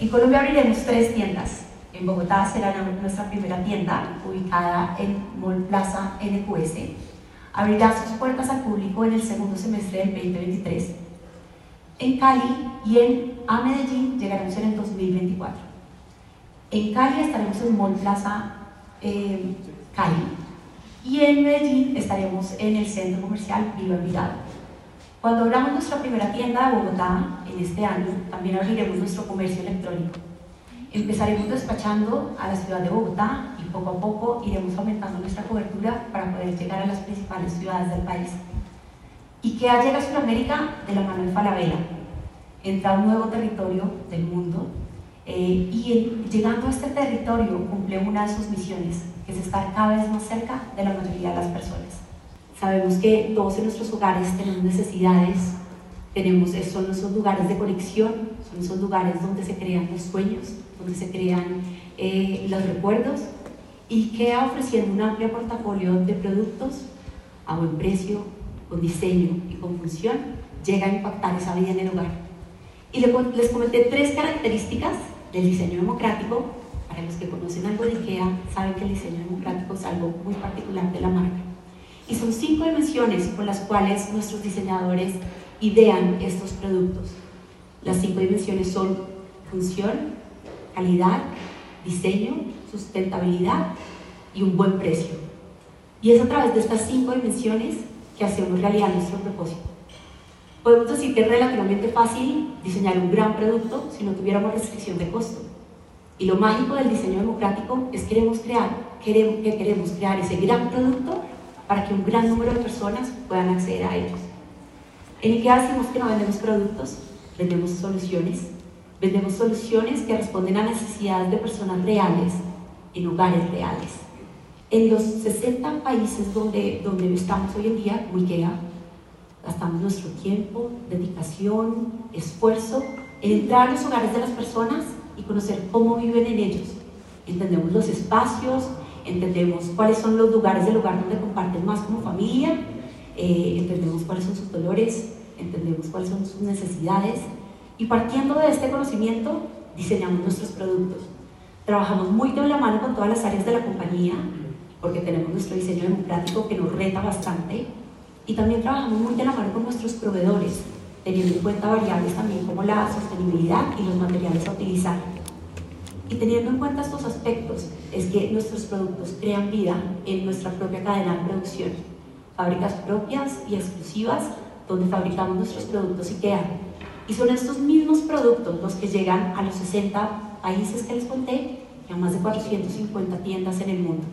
En Colombia abriremos tres tiendas. En Bogotá será nuestra primera tienda, ubicada en Mall Plaza NQS. Abrirá sus puertas al público en el segundo semestre del 2023. En Cali y en a Medellín llegaremos en el 2024. En Cali estaremos en Mall Plaza eh, Cali y en Medellín estaremos en el centro comercial Viva Envigado. Cuando abramos nuestra primera tienda de Bogotá en este año, también abriremos nuestro comercio electrónico. Empezaremos despachando a la ciudad de Bogotá y poco a poco iremos aumentando nuestra cobertura para poder llegar a las principales ciudades del país. ¿Y qué ha llegado a Sudamérica? De la mano de Falabella. Entra a un nuevo territorio del mundo eh, y llegando a este territorio cumple una de sus misiones, que es estar cada vez más cerca de la mayoría de las personas. Sabemos que todos en nuestros hogares tenemos necesidades, tenemos, son lugares de conexión, son esos lugares donde se crean los sueños, donde se crean eh, los recuerdos y que ofreciendo un amplio portafolio de productos a buen precio, con diseño y con función, llega a impactar esa vida en el hogar. Y les comenté tres características del diseño democrático. Para los que conocen algo de IKEA, saben que el diseño democrático es algo muy particular de la marca. Y son cinco dimensiones con las cuales nuestros diseñadores idean estos productos. Las cinco dimensiones son función, calidad, diseño, sustentabilidad y un buen precio. Y es a través de estas cinco dimensiones que hacemos realidad nuestro propósito. Podemos decir que es relativamente fácil diseñar un gran producto si no tuviéramos restricción de costo. Y lo mágico del diseño democrático es que queremos crear, queremos, que queremos crear ese gran producto para que un gran número de personas puedan acceder a ellos. En IKEA decimos que no vendemos productos, vendemos soluciones. Vendemos soluciones que responden a necesidades de personas reales en hogares reales. En los 60 países donde, donde estamos hoy en día, como IKEA, gastamos nuestro tiempo, dedicación, esfuerzo en entrar a los hogares de las personas y conocer cómo viven en ellos. Entendemos los espacios, entendemos cuáles son los lugares del hogar donde comparten más como familia, eh, entendemos cuáles son sus dolores, entendemos cuáles son sus necesidades y partiendo de este conocimiento diseñamos nuestros productos. Trabajamos muy de la mano con todas las áreas de la compañía porque tenemos nuestro diseño democrático que nos reta bastante y también trabajamos muy de la mano con nuestros proveedores, teniendo en cuenta variables también como la sostenibilidad y los materiales a utilizar. Y teniendo en cuenta estos aspectos, es que nuestros productos crean vida en nuestra propia cadena de producción. Fábricas propias y exclusivas donde fabricamos nuestros productos IKEA. Y son estos mismos productos los que llegan a los 60 países que les conté y a más de 450 tiendas en el mundo.